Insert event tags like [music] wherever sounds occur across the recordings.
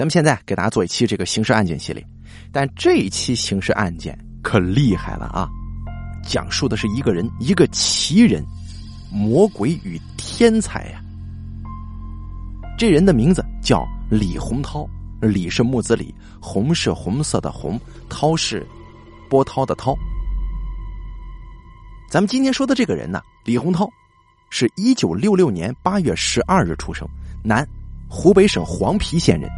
咱们现在给大家做一期这个刑事案件系列，但这一期刑事案件可厉害了啊！讲述的是一个人，一个奇人，魔鬼与天才呀。这人的名字叫李洪涛，李是木子李，红是红色的红，涛是波涛的涛。咱们今天说的这个人呢，李洪涛，是一九六六年八月十二日出生，男，湖北省黄陂县人。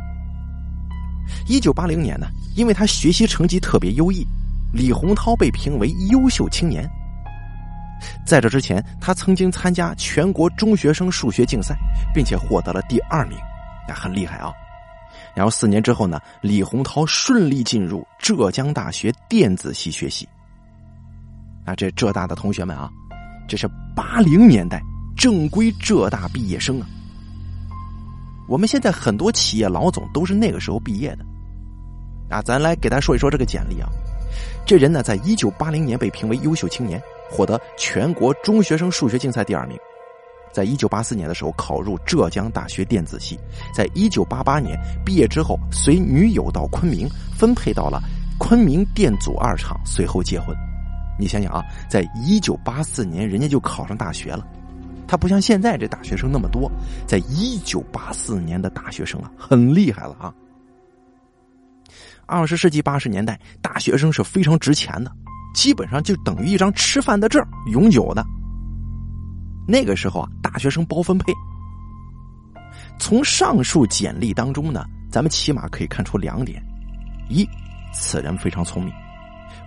一九八零年呢，因为他学习成绩特别优异，李洪涛被评为优秀青年。在这之前，他曾经参加全国中学生数学竞赛，并且获得了第二名，那很厉害啊。然后四年之后呢，李洪涛顺利进入浙江大学电子系学习。啊，这浙大的同学们啊，这是八零年代正规浙大毕业生啊。我们现在很多企业老总都是那个时候毕业的。啊，咱来给大家说一说这个简历啊。这人呢，在一九八零年被评为优秀青年。获得全国中学生数学竞赛第二名，在一九八四年的时候考入浙江大学电子系，在一九八八年毕业之后，随女友到昆明，分配到了昆明电阻二厂，随后结婚。你想想啊，在一九八四年人家就考上大学了，他不像现在这大学生那么多，在一九八四年的大学生啊，很厉害了啊。二十世纪八十年代，大学生是非常值钱的。基本上就等于一张吃饭的证，永久的。那个时候啊，大学生包分配。从上述简历当中呢，咱们起码可以看出两点：一，此人非常聪明，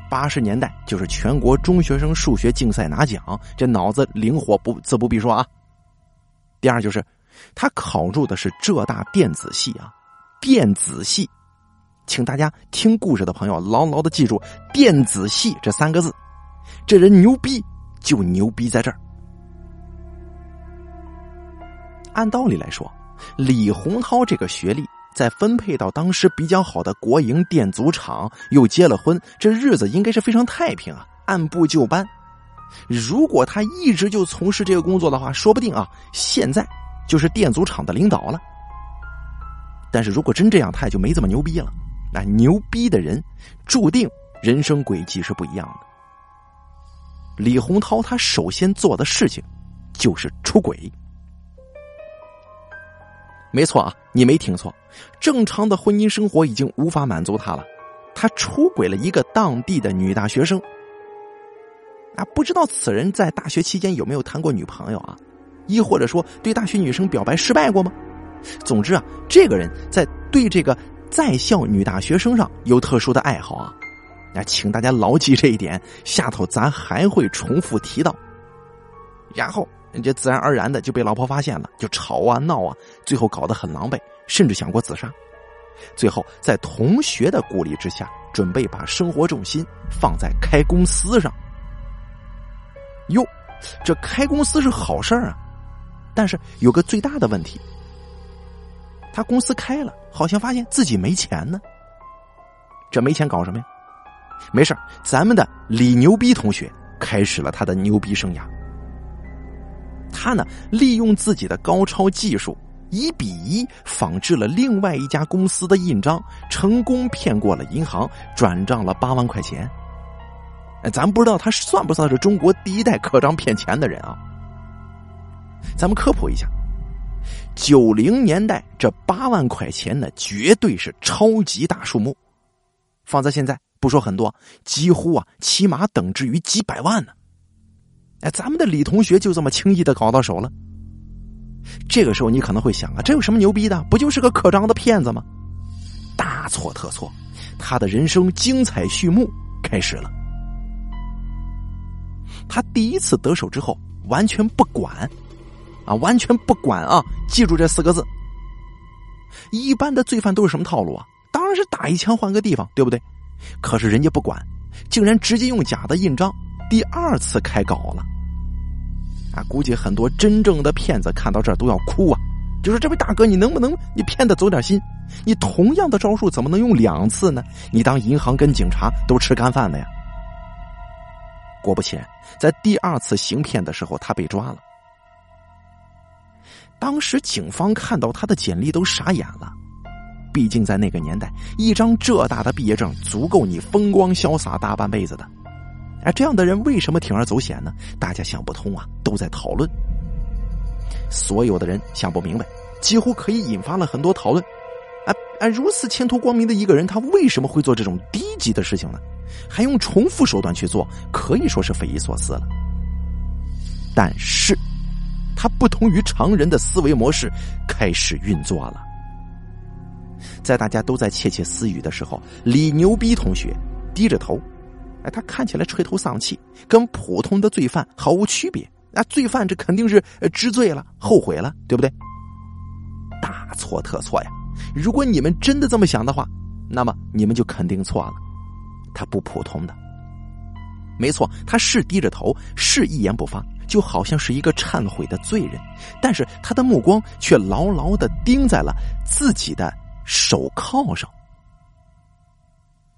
八十年代就是全国中学生数学竞赛拿奖，这脑子灵活不自不必说啊。第二就是，他考入的是浙大电子系啊，电子系。请大家听故事的朋友牢牢的记住“电子系”这三个字，这人牛逼就牛逼在这儿。按道理来说，李洪涛这个学历，再分配到当时比较好的国营电阻厂，又结了婚，这日子应该是非常太平啊，按部就班。如果他一直就从事这个工作的话，说不定啊，现在就是电阻厂的领导了。但是如果真这样，他也就没这么牛逼了。那牛逼的人，注定人生轨迹是不一样的。李洪涛他首先做的事情，就是出轨。没错啊，你没听错，正常的婚姻生活已经无法满足他了，他出轨了一个当地的女大学生。啊，不知道此人在大学期间有没有谈过女朋友啊？亦或者说对大学女生表白失败过吗？总之啊，这个人在对这个。在校女大学生上有特殊的爱好啊，那请大家牢记这一点，下头咱还会重复提到。然后人家自然而然的就被老婆发现了，就吵啊闹啊，最后搞得很狼狈，甚至想过自杀。最后在同学的鼓励之下，准备把生活重心放在开公司上。哟，这开公司是好事儿啊，但是有个最大的问题。他公司开了，好像发现自己没钱呢。这没钱搞什么呀？没事咱们的李牛逼同学开始了他的牛逼生涯。他呢，利用自己的高超技术，一比一仿制了另外一家公司的印章，成功骗过了银行，转账了八万块钱。咱不知道他算不算是中国第一代刻章骗钱的人啊？咱们科普一下。九零年代这八万块钱呢，绝对是超级大数目，放在现在不说很多，几乎啊，起码等值于几百万呢。哎，咱们的李同学就这么轻易的搞到手了。这个时候你可能会想啊，这有什么牛逼的？不就是个刻章的骗子吗？大错特错，他的人生精彩序幕开始了。他第一次得手之后，完全不管。啊，完全不管啊！记住这四个字。一般的罪犯都是什么套路啊？当然是打一枪换个地方，对不对？可是人家不管，竟然直接用假的印章，第二次开搞了。啊，估计很多真正的骗子看到这儿都要哭啊！就说这位大哥，你能不能你骗的走点心？你同样的招数怎么能用两次呢？你当银行跟警察都吃干饭的呀？果不其然，在第二次行骗的时候，他被抓了。当时警方看到他的简历都傻眼了，毕竟在那个年代，一张这大的毕业证足够你风光潇洒大半辈子的。而这样的人为什么铤而走险呢？大家想不通啊，都在讨论。所有的人想不明白，几乎可以引发了很多讨论。啊啊！如此前途光明的一个人，他为什么会做这种低级的事情呢？还用重复手段去做，可以说是匪夷所思了。但是，他不同于常人的思维模式开始运作了。在大家都在窃窃私语的时候，李牛逼同学低着头。哎，他看起来垂头丧气，跟普通的罪犯毫无区别。那罪犯这肯定是知罪了，后悔了，对不对？大错特错呀！如果你们真的这么想的话，那么你们就肯定错了。他不普通的，没错，他是低着头，是一言不发，就好像是一个忏悔的罪人。但是他的目光却牢牢的盯在了自己的手铐上。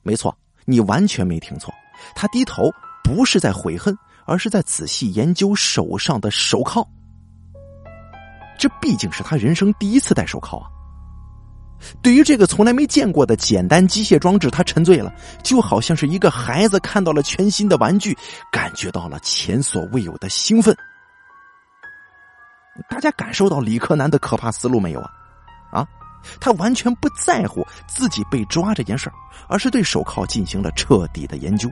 没错，你完全没听错。他低头不是在悔恨，而是在仔细研究手上的手铐。这毕竟是他人生第一次戴手铐啊！对于这个从来没见过的简单机械装置，他沉醉了，就好像是一个孩子看到了全新的玩具，感觉到了前所未有的兴奋。大家感受到李克南的可怕思路没有啊？啊，他完全不在乎自己被抓这件事儿，而是对手铐进行了彻底的研究。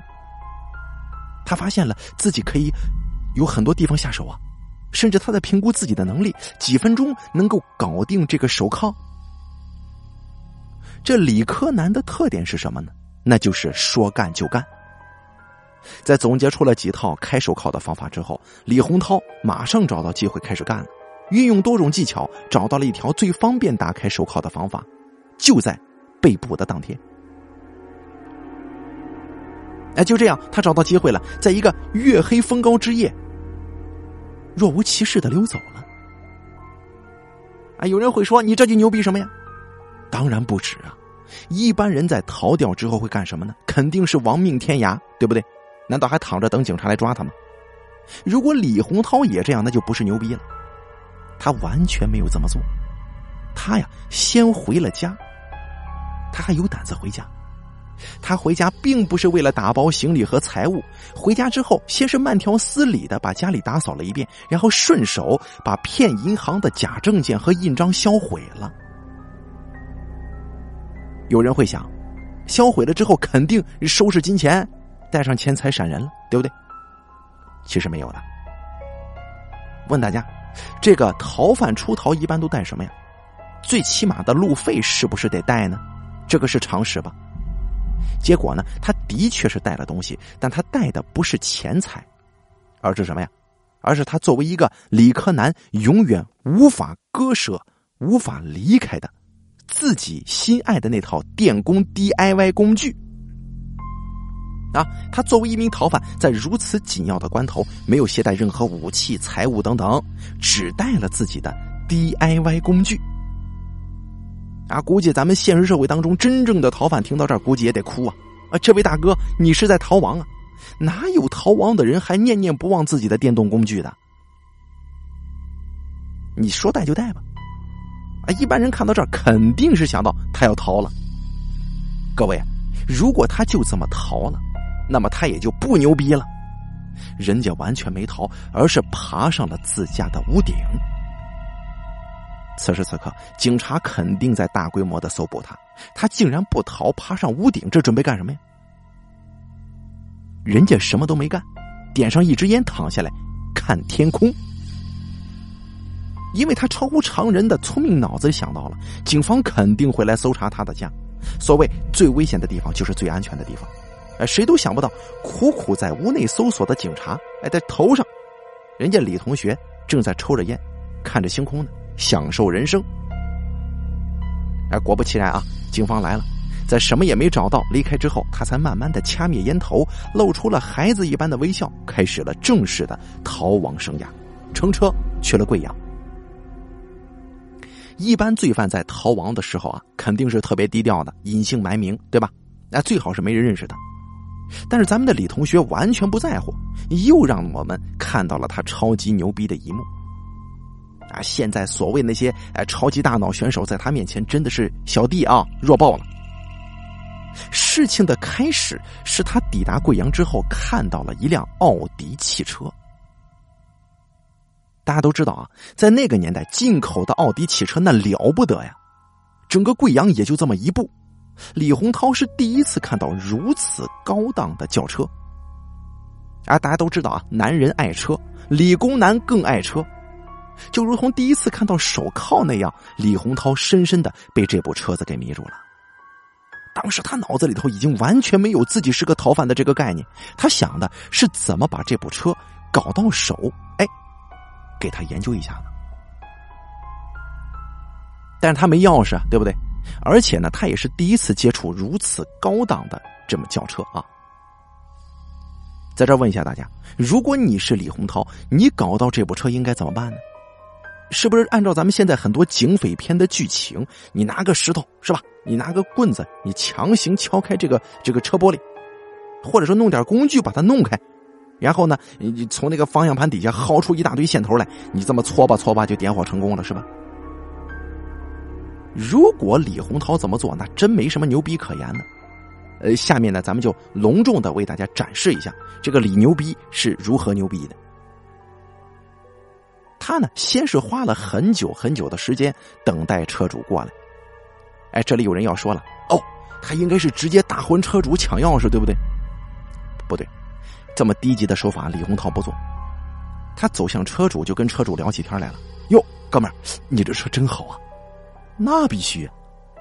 他发现了自己可以有很多地方下手啊，甚至他在评估自己的能力，几分钟能够搞定这个手铐。这李科男的特点是什么呢？那就是说干就干。在总结出了几套开手铐的方法之后，李洪涛马上找到机会开始干了，运用多种技巧找到了一条最方便打开手铐的方法，就在被捕的当天。哎，就这样，他找到机会了，在一个月黑风高之夜，若无其事的溜走了。哎，有人会说，你这就牛逼什么呀？当然不止啊！一般人在逃掉之后会干什么呢？肯定是亡命天涯，对不对？难道还躺着等警察来抓他吗？如果李洪涛也这样，那就不是牛逼了。他完全没有这么做，他呀，先回了家。他还有胆子回家。他回家并不是为了打包行李和财物，回家之后先是慢条斯理的把家里打扫了一遍，然后顺手把骗银行的假证件和印章销毁了。有人会想，销毁了之后肯定收拾金钱，带上钱财闪人了，对不对？其实没有的。问大家，这个逃犯出逃一般都带什么呀？最起码的路费是不是得带呢？这个是常识吧？结果呢？他的确是带了东西，但他带的不是钱财，而是什么呀？而是他作为一个理科男永远无法割舍、无法离开的自己心爱的那套电工 DIY 工具。啊，他作为一名逃犯，在如此紧要的关头，没有携带任何武器、财物等等，只带了自己的 DIY 工具。啊，估计咱们现实社会当中真正的逃犯听到这儿，估计也得哭啊！啊，这位大哥，你是在逃亡啊？哪有逃亡的人还念念不忘自己的电动工具的？你说带就带吧。啊，一般人看到这儿，肯定是想到他要逃了。各位，如果他就这么逃了，那么他也就不牛逼了。人家完全没逃，而是爬上了自家的屋顶。此时此刻，警察肯定在大规模的搜捕他。他竟然不逃，爬上屋顶，这准备干什么呀？人家什么都没干，点上一支烟，躺下来看天空。因为他超乎常人的聪明脑子想到了，警方肯定会来搜查他的家。所谓最危险的地方，就是最安全的地方。哎，谁都想不到，苦苦在屋内搜索的警察，哎，在头上，人家李同学正在抽着烟，看着星空呢。享受人生，哎，果不其然啊！警方来了，在什么也没找到离开之后，他才慢慢的掐灭烟头，露出了孩子一般的微笑，开始了正式的逃亡生涯，乘车去了贵阳。一般罪犯在逃亡的时候啊，肯定是特别低调的，隐姓埋名，对吧？那最好是没人认识他。但是咱们的李同学完全不在乎，又让我们看到了他超级牛逼的一幕。啊，现在所谓那些哎超级大脑选手，在他面前真的是小弟啊，弱爆了。事情的开始是他抵达贵阳之后，看到了一辆奥迪汽车。大家都知道啊，在那个年代，进口的奥迪汽车那了不得呀，整个贵阳也就这么一部。李洪涛是第一次看到如此高档的轿车。啊，大家都知道啊，男人爱车，理工男更爱车，就如同第一次看到手铐那样，李洪涛深深的被这部车子给迷住了。当时他脑子里头已经完全没有自己是个逃犯的这个概念，他想的是怎么把这部车搞到手，哎，给他研究一下呢。但是他没钥匙啊，对不对？而且呢，他也是第一次接触如此高档的这么轿车啊。在这问一下大家，如果你是李洪涛，你搞到这部车应该怎么办呢？是不是按照咱们现在很多警匪片的剧情，你拿个石头是吧？你拿个棍子，你强行敲开这个这个车玻璃，或者说弄点工具把它弄开，然后呢，你从那个方向盘底下薅出一大堆线头来，你这么搓吧搓吧就点火成功了是吧？如果李洪涛怎么做，那真没什么牛逼可言的。呃，下面呢，咱们就隆重的为大家展示一下这个李牛逼是如何牛逼的。他呢，先是花了很久很久的时间等待车主过来。哎，这里有人要说了，哦，他应该是直接打昏车主抢钥匙，对不对？不对，这么低级的手法，李洪涛不做。他走向车主，就跟车主聊起天来了。哟，哥们儿，你这车真好啊！那必须，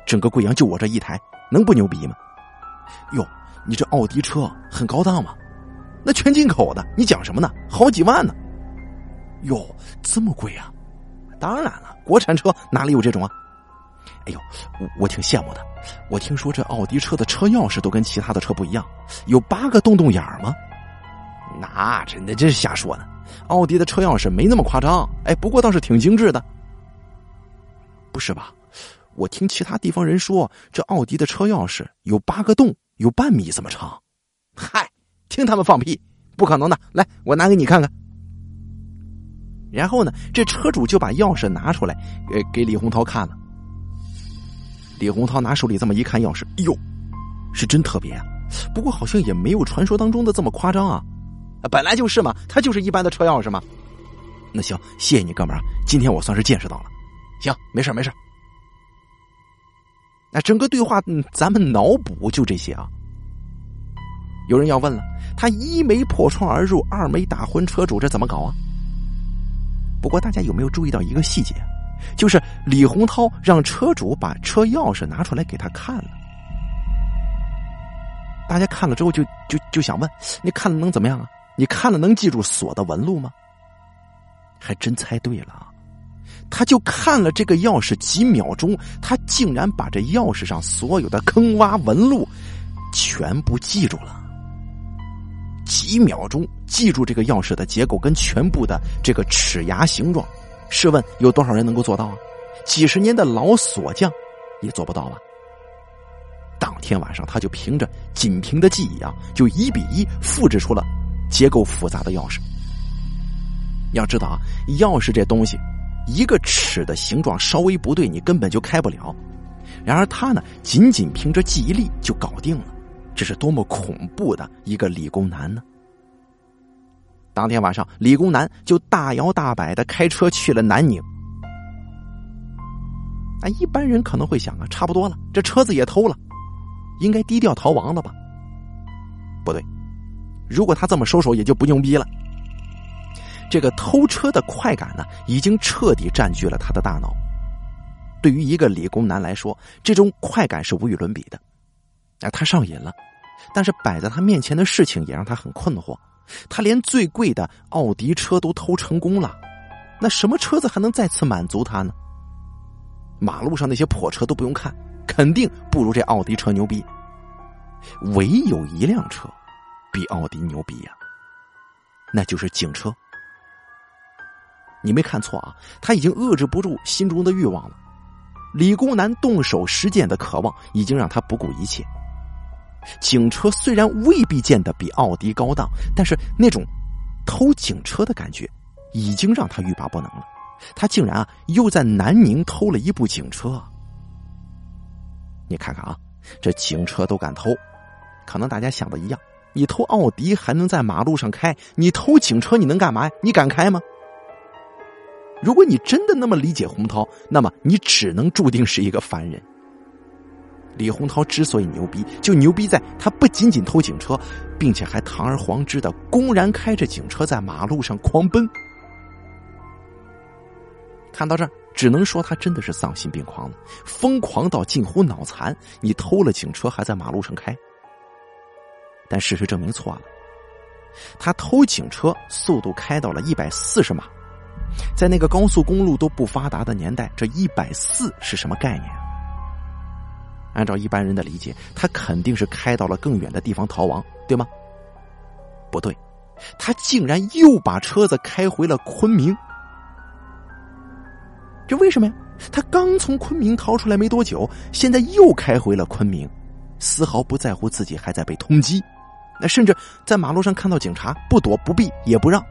整个贵阳就我这一台，能不牛逼吗？哟，你这奥迪车很高档吗？那全进口的，你讲什么呢？好几万呢！哟，这么贵啊！当然了，国产车哪里有这种啊？哎呦，我我挺羡慕的。我听说这奥迪车的车钥匙都跟其他的车不一样，有八个洞洞眼儿吗？那真的这是瞎说呢。奥迪的车钥匙没那么夸张，哎，不过倒是挺精致的。不是吧？我听其他地方人说，这奥迪的车钥匙有八个洞，有半米这么长。嗨，听他们放屁，不可能的。来，我拿给你看看。然后呢，这车主就把钥匙拿出来，给给李洪涛看了。李洪涛拿手里这么一看，钥匙，哟，是真特别啊！不过好像也没有传说当中的这么夸张啊。本来就是嘛，它就是一般的车钥匙嘛。那行，谢谢你哥们儿，今天我算是见识到了。行，没事没事。那整个对话，嗯，咱们脑补就这些啊。有人要问了，他一没破窗而入，二没打昏车主，这怎么搞啊？不过大家有没有注意到一个细节，就是李洪涛让车主把车钥匙拿出来给他看了。大家看了之后就就就想问：你看了能怎么样啊？你看了能记住锁的纹路吗？还真猜对了啊！他就看了这个钥匙几秒钟，他竟然把这钥匙上所有的坑洼纹路全部记住了。几秒钟记住这个钥匙的结构跟全部的这个齿牙形状，试问有多少人能够做到啊？几十年的老锁匠也做不到吧？当天晚上，他就凭着仅凭的记忆啊，就一比一复制出了结构复杂的钥匙。要知道啊，钥匙这东西，一个齿的形状稍微不对，你根本就开不了。然而他呢，仅仅凭着记忆力就搞定了。这是多么恐怖的一个理工男呢！当天晚上，理工男就大摇大摆的开车去了南宁。啊，一般人可能会想啊，差不多了，这车子也偷了，应该低调逃亡了吧？不对，如果他这么收手，也就不牛逼了。这个偷车的快感呢，已经彻底占据了他的大脑。对于一个理工男来说，这种快感是无与伦比的。啊，他上瘾了，但是摆在他面前的事情也让他很困惑。他连最贵的奥迪车都偷成功了，那什么车子还能再次满足他呢？马路上那些破车都不用看，肯定不如这奥迪车牛逼。唯有一辆车比奥迪牛逼呀，那就是警车。你没看错啊，他已经遏制不住心中的欲望了。理工男动手实践的渴望已经让他不顾一切。警车虽然未必见得比奥迪高档，但是那种偷警车的感觉已经让他欲罢不能了。他竟然啊又在南宁偷了一部警车。你看看啊，这警车都敢偷，可能大家想的一样，你偷奥迪还能在马路上开，你偷警车你能干嘛呀？你敢开吗？如果你真的那么理解洪涛，那么你只能注定是一个凡人。李洪涛之所以牛逼，就牛逼在他不仅仅偷警车，并且还堂而皇之的公然开着警车在马路上狂奔。看到这儿，只能说他真的是丧心病狂了，疯狂到近乎脑残。你偷了警车还在马路上开，但事实证明错了。他偷警车速度开到了一百四十码，在那个高速公路都不发达的年代，这一百四是什么概念？按照一般人的理解，他肯定是开到了更远的地方逃亡，对吗？不对，他竟然又把车子开回了昆明。这为什么呀？他刚从昆明逃出来没多久，现在又开回了昆明，丝毫不在乎自己还在被通缉，那甚至在马路上看到警察，不躲不避也不让。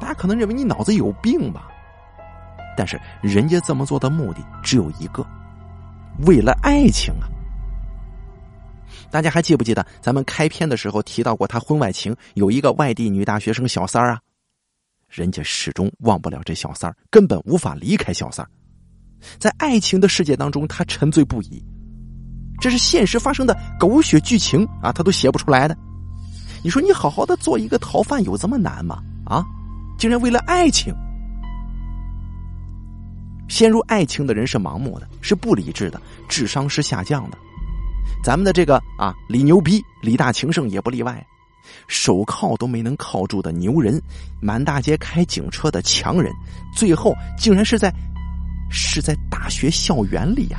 大家可能认为你脑子有病吧？但是人家这么做的目的只有一个。为了爱情啊！大家还记不记得咱们开篇的时候提到过他婚外情有一个外地女大学生小三儿啊？人家始终忘不了这小三儿，根本无法离开小三儿，在爱情的世界当中，他沉醉不已。这是现实发生的狗血剧情啊，他都写不出来的。你说你好好的做一个逃犯有这么难吗？啊，竟然为了爱情！陷入爱情的人是盲目的，是不理智的，智商是下降的。咱们的这个啊，李牛逼，李大情圣也不例外。手铐都没能铐住的牛人，满大街开警车的强人，最后竟然是在是在大学校园里呀！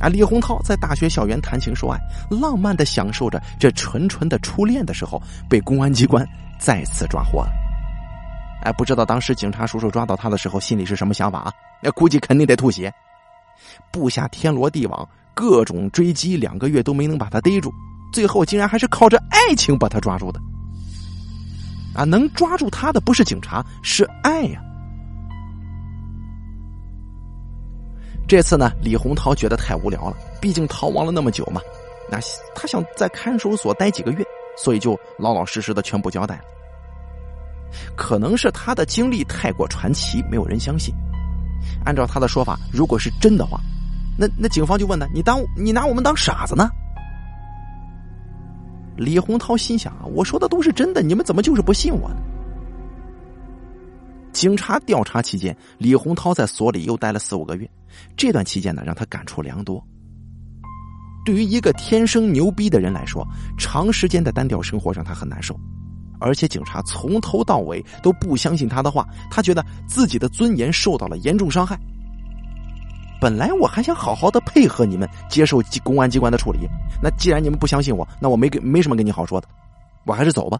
啊，李洪涛在大学校园谈情说爱，浪漫的享受着这纯纯的初恋的时候，被公安机关再次抓获了。哎，不知道当时警察叔叔抓到他的时候心里是什么想法啊？那估计肯定得吐血。布下天罗地网，各种追击，两个月都没能把他逮住，最后竟然还是靠着爱情把他抓住的。啊，能抓住他的不是警察，是爱呀。这次呢，李洪涛觉得太无聊了，毕竟逃亡了那么久嘛，那他想在看守所待几个月，所以就老老实实的全部交代了。可能是他的经历太过传奇，没有人相信。按照他的说法，如果是真的话，那那警方就问他：“你当你拿我们当傻子呢？”李洪涛心想啊，我说的都是真的，你们怎么就是不信我呢？警察调查期间，李洪涛在所里又待了四五个月，这段期间呢，让他感触良多。对于一个天生牛逼的人来说，长时间的单调生活让他很难受。而且警察从头到尾都不相信他的话，他觉得自己的尊严受到了严重伤害。本来我还想好好的配合你们接受公安机关的处理，那既然你们不相信我，那我没给没什么跟你好说的，我还是走吧。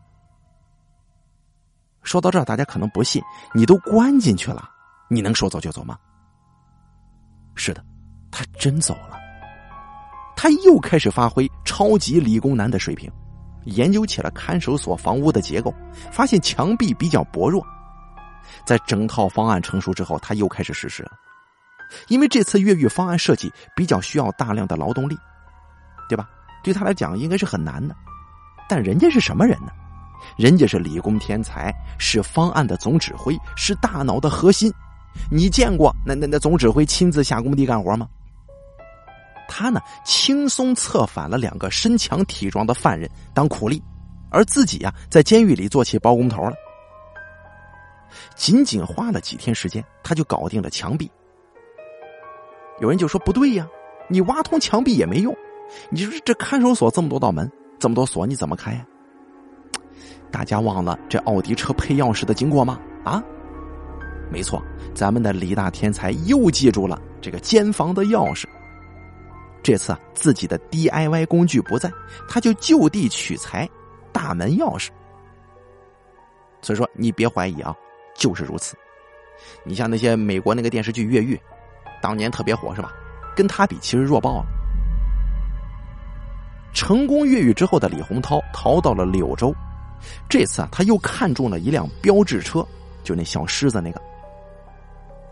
说到这儿，大家可能不信，你都关进去了，你能说走就走吗？是的，他真走了，他又开始发挥超级理工男的水平。研究起了看守所房屋的结构，发现墙壁比较薄弱。在整套方案成熟之后，他又开始实施了。因为这次越狱方案设计比较需要大量的劳动力，对吧？对他来讲应该是很难的。但人家是什么人呢？人家是理工天才，是方案的总指挥，是大脑的核心。你见过那那那总指挥亲自下工地干活吗？他呢，轻松策反了两个身强体壮的犯人当苦力，而自己呀，在监狱里做起包工头了。仅仅花了几天时间，他就搞定了墙壁。有人就说：“不对呀，你挖通墙壁也没用。你说这看守所这么多道门，这么多锁，你怎么开呀？”大家忘了这奥迪车配钥匙的经过吗？啊，没错，咱们的李大天才又记住了这个监房的钥匙。这次啊，自己的 DIY 工具不在，他就就地取材大门钥匙。所以说，你别怀疑啊，就是如此。你像那些美国那个电视剧《越狱》，当年特别火是吧？跟他比，其实弱爆了。成功越狱之后的李洪涛逃到了柳州，这次啊，他又看中了一辆标致车，就那小狮子那个。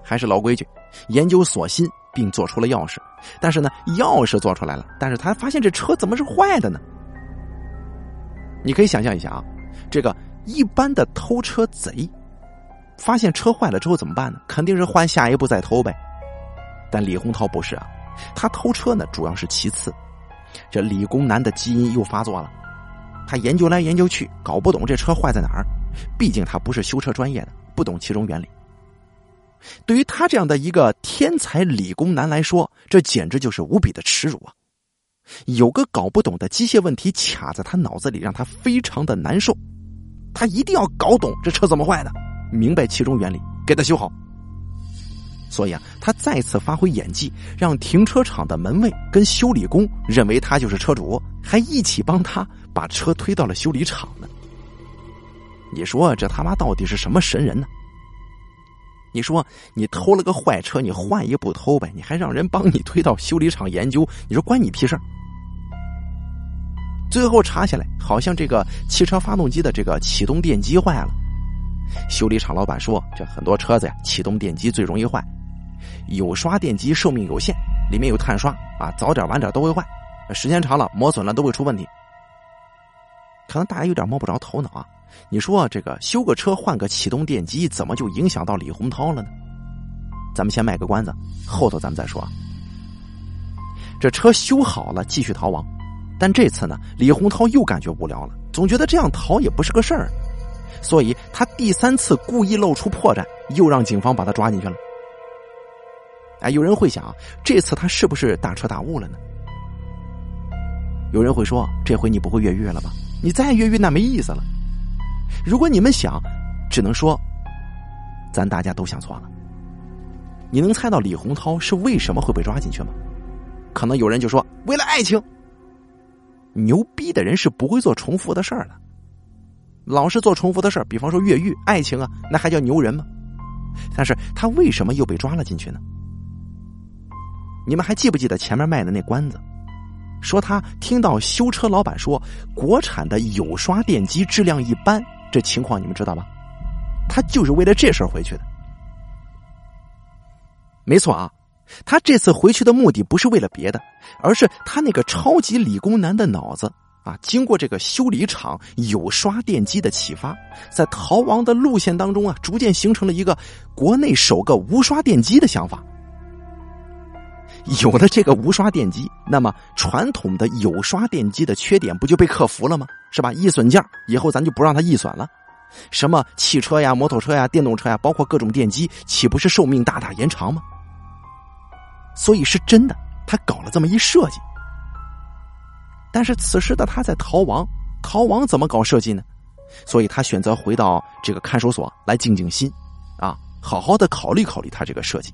还是老规矩，研究锁芯，并做出了钥匙。但是呢，钥匙做出来了，但是他发现这车怎么是坏的呢？你可以想象一下啊，这个一般的偷车贼，发现车坏了之后怎么办呢？肯定是换下一步再偷呗。但李洪涛不是啊，他偷车呢主要是其次。这理工男的基因又发作了，他研究来研究去，搞不懂这车坏在哪儿。毕竟他不是修车专业的，不懂其中原理。对于他这样的一个天才理工男来说，这简直就是无比的耻辱啊！有个搞不懂的机械问题卡在他脑子里，让他非常的难受。他一定要搞懂这车怎么坏的，明白其中原理，给他修好。所以啊，他再次发挥演技，让停车场的门卫跟修理工认为他就是车主，还一起帮他把车推到了修理厂呢。你说这他妈到底是什么神人呢？你说你偷了个坏车，你换一部偷呗，你还让人帮你推到修理厂研究，你说关你屁事最后查下来，好像这个汽车发动机的这个启动电机坏了。修理厂老板说，这很多车子呀，启动电机最容易坏。有刷电机寿命有限，里面有碳刷啊，早点晚点都会坏，时间长了磨损了都会出问题。可能大家有点摸不着头脑啊。你说这个修个车换个启动电机，怎么就影响到李洪涛了呢？咱们先卖个关子，后头咱们再说。这车修好了，继续逃亡。但这次呢，李洪涛又感觉无聊了，总觉得这样逃也不是个事儿，所以他第三次故意露出破绽，又让警方把他抓进去了。哎，有人会想，这次他是不是大彻大悟了呢？有人会说，这回你不会越狱了吧？你再越狱那没意思了。如果你们想，只能说，咱大家都想错了。你能猜到李洪涛是为什么会被抓进去吗？可能有人就说为了爱情。牛逼的人是不会做重复的事儿的，老是做重复的事儿，比方说越狱、爱情啊，那还叫牛人吗？但是他为什么又被抓了进去呢？你们还记不记得前面卖的那关子？说他听到修车老板说国产的有刷电机质量一般。这情况你们知道吧？他就是为了这事儿回去的。没错啊，他这次回去的目的不是为了别的，而是他那个超级理工男的脑子啊，经过这个修理厂有刷电机的启发，在逃亡的路线当中啊，逐渐形成了一个国内首个无刷电机的想法。有了这个无刷电机，那么传统的有刷电机的缺点不就被克服了吗？是吧？易损件以后咱就不让它易损了。什么汽车呀、摩托车呀、电动车呀，包括各种电机，岂不是寿命大大延长吗？所以是真的，他搞了这么一设计。但是此时的他在逃亡，逃亡怎么搞设计呢？所以他选择回到这个看守所来静静心，啊，好好的考虑考虑他这个设计。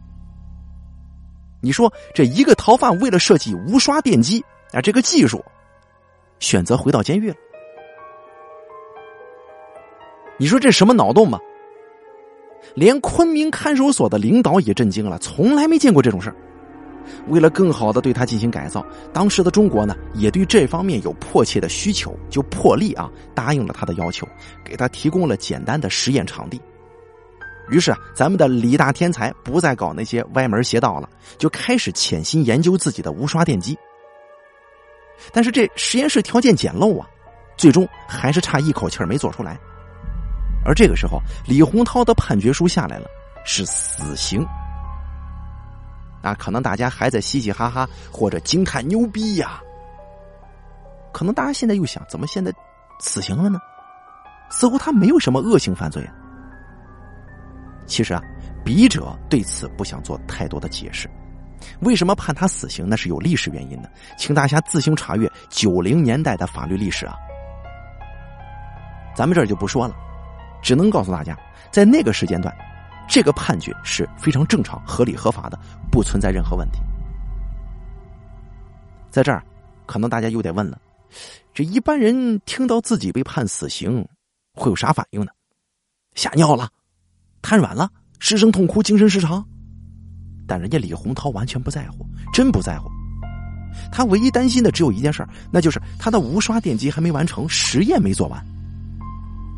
你说这一个逃犯为了设计无刷电机啊，这个技术，选择回到监狱了。你说这什么脑洞吧？连昆明看守所的领导也震惊了，从来没见过这种事为了更好的对他进行改造，当时的中国呢，也对这方面有迫切的需求，就破例啊答应了他的要求，给他提供了简单的实验场地。于是啊，咱们的李大天才不再搞那些歪门邪道了，就开始潜心研究自己的无刷电机。但是这实验室条件简陋啊，最终还是差一口气没做出来。而这个时候，李洪涛的判决书下来了，是死刑。啊，可能大家还在嘻嘻哈哈或者惊叹牛逼呀。可能大家现在又想，怎么现在死刑了呢？似乎他没有什么恶性犯罪啊。其实啊，笔者对此不想做太多的解释。为什么判他死刑？那是有历史原因的，请大家自行查阅九零年代的法律历史啊。咱们这儿就不说了，只能告诉大家，在那个时间段，这个判决是非常正常、合理、合法的，不存在任何问题。在这儿，可能大家又得问了：这一般人听到自己被判死刑，会有啥反应呢？吓尿了？瘫软了，失声痛哭，精神失常。但人家李洪涛完全不在乎，真不在乎。他唯一担心的只有一件事，那就是他的无刷电机还没完成，实验没做完。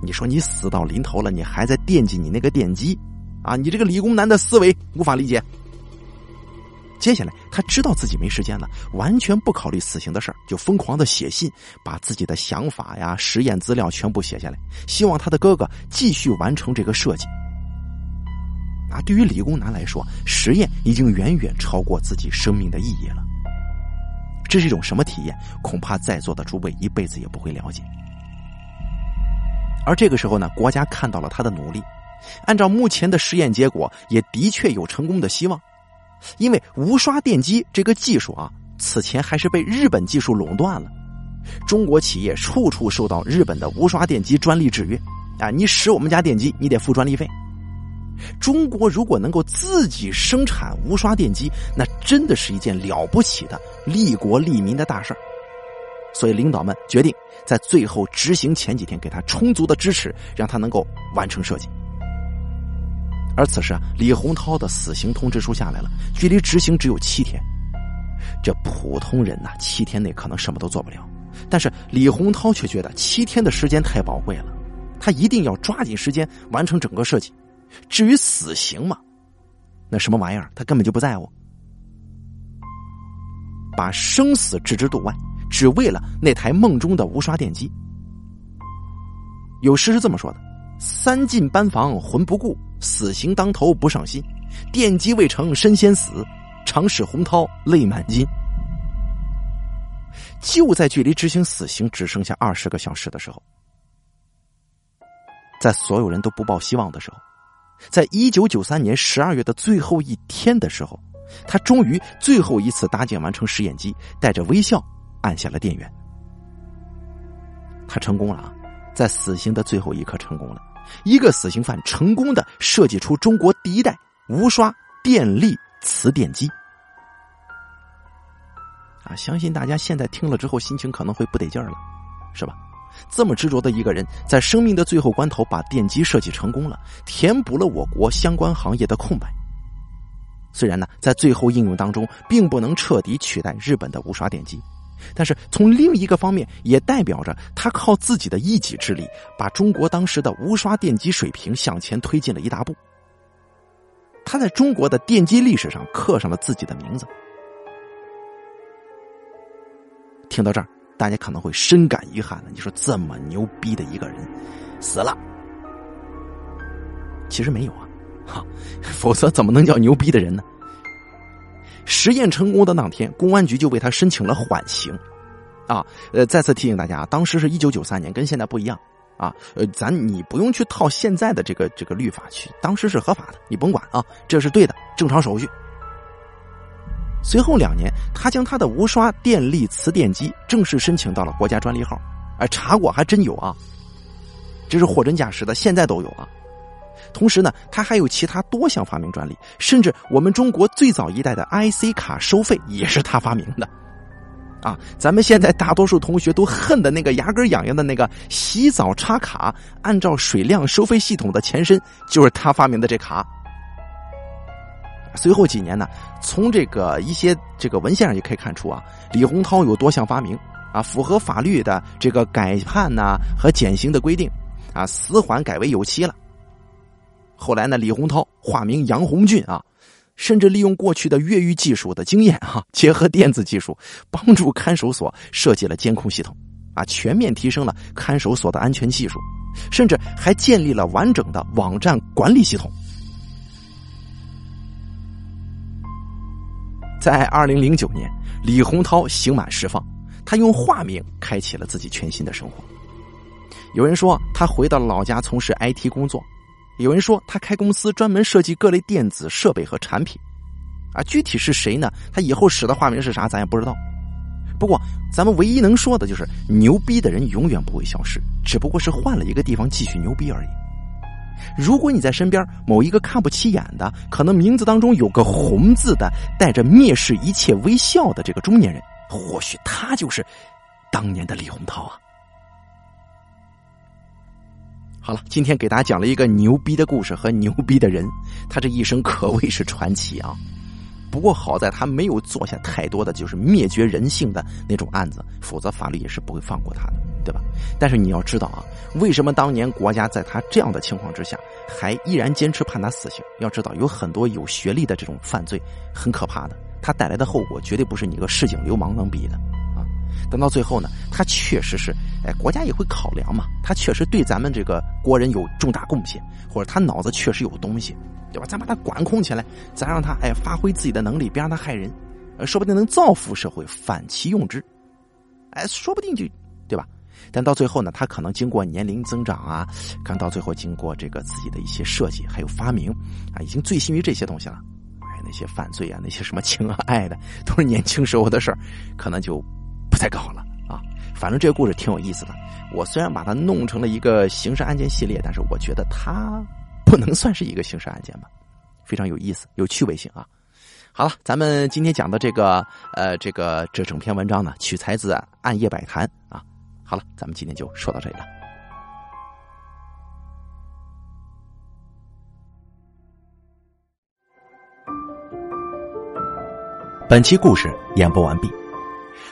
你说你死到临头了，你还在惦记你那个电机，啊，你这个理工男的思维无法理解。接下来，他知道自己没时间了，完全不考虑死刑的事儿，就疯狂的写信，把自己的想法呀、实验资料全部写下来，希望他的哥哥继续完成这个设计。啊，对于理工男来说，实验已经远远超过自己生命的意义了。这是一种什么体验？恐怕在座的诸位一辈子也不会了解。而这个时候呢，国家看到了他的努力，按照目前的实验结果，也的确有成功的希望。因为无刷电机这个技术啊，此前还是被日本技术垄断了，中国企业处处受到日本的无刷电机专利制约啊！你使我们家电机，你得付专利费。中国如果能够自己生产无刷电机，那真的是一件了不起的利国利民的大事儿所以领导们决定在最后执行前几天给他充足的支持，让他能够完成设计。而此时啊，李洪涛的死刑通知书下来了，距离执行只有七天。这普通人呐，七天内可能什么都做不了，但是李洪涛却觉得七天的时间太宝贵了，他一定要抓紧时间完成整个设计。至于死刑嘛，那什么玩意儿，他根本就不在乎，把生死置之度外，只为了那台梦中的无刷电机。有诗是这么说的：“三进班房魂不顾。”死刑当头不上心，电击未成身先死，常使洪涛泪满襟。就在距离执行死刑只剩下二十个小时的时候，在所有人都不抱希望的时候，在一九九三年十二月的最后一天的时候，他终于最后一次搭建完成实验机，带着微笑按下了电源。他成功了啊，在死刑的最后一刻成功了。一个死刑犯成功的设计出中国第一代无刷电力磁电机，啊！相信大家现在听了之后，心情可能会不得劲儿了，是吧？这么执着的一个人，在生命的最后关头把电机设计成功了，填补了我国相关行业的空白。虽然呢，在最后应用当中，并不能彻底取代日本的无刷电机。但是从另一个方面，也代表着他靠自己的一己之力，把中国当时的无刷电机水平向前推进了一大步。他在中国的电机历史上刻上了自己的名字。听到这儿，大家可能会深感遗憾的。你说这么牛逼的一个人死了，其实没有啊，哈，否则怎么能叫牛逼的人呢？实验成功的当天，公安局就为他申请了缓刑，啊，呃，再次提醒大家，当时是一九九三年，跟现在不一样，啊，呃，咱你不用去套现在的这个这个律法去，当时是合法的，你甭管啊，这是对的，正常手续。随后两年，他将他的无刷电力磁电机正式申请到了国家专利号，哎，查过还真有啊，这是货真价实的，现在都有啊。同时呢，他还有其他多项发明专利，甚至我们中国最早一代的 IC 卡收费也是他发明的，啊，咱们现在大多数同学都恨的那个牙根痒痒的那个洗澡插卡，按照水量收费系统的前身就是他发明的这卡。随后几年呢，从这个一些这个文献上也可以看出啊，李洪涛有多项发明啊，符合法律的这个改判呐和减刑的规定啊，死缓改为有期了。后来呢，李洪涛化名杨红俊啊，甚至利用过去的越狱技术的经验啊，结合电子技术，帮助看守所设计了监控系统，啊，全面提升了看守所的安全技术，甚至还建立了完整的网站管理系统。在二零零九年，李洪涛刑满释放，他用化名开启了自己全新的生活。有人说，他回到老家从事 IT 工作。有人说他开公司专门设计各类电子设备和产品，啊，具体是谁呢？他以后使的化名是啥，咱也不知道。不过，咱们唯一能说的就是，牛逼的人永远不会消失，只不过是换了一个地方继续牛逼而已。如果你在身边某一个看不起眼的，可能名字当中有个“红”字的，带着蔑视一切微笑的这个中年人，或许他就是当年的李洪涛啊。好了，今天给大家讲了一个牛逼的故事和牛逼的人，他这一生可谓是传奇啊！不过好在他没有做下太多的就是灭绝人性的那种案子，否则法律也是不会放过他的，对吧？但是你要知道啊，为什么当年国家在他这样的情况之下还依然坚持判他死刑？要知道有很多有学历的这种犯罪很可怕的，他带来的后果绝对不是你个市井流氓能比的啊！等到最后呢，他确实是，哎，国家也会考量嘛，他确实对咱们这个国人有重大贡献，或者他脑子确实有东西。对吧？咱把他管控起来，咱让他哎发挥自己的能力，别让他害人，呃，说不定能造福社会，反其用之，哎，说不定就对吧？但到最后呢，他可能经过年龄增长啊，看到最后经过这个自己的一些设计还有发明啊，已经醉心于这些东西了。哎，那些犯罪啊，那些什么情啊 [laughs] 爱的，都是年轻时候的事儿，可能就不再搞了。反正这个故事挺有意思的。我虽然把它弄成了一个刑事案件系列，但是我觉得它。不能算是一个刑事案件吧，非常有意思，有趣味性啊！好了，咱们今天讲的这个呃，这个这整篇文章呢，取材自《暗夜百谈》啊。好了，咱们今天就说到这里了。本期故事演播完毕，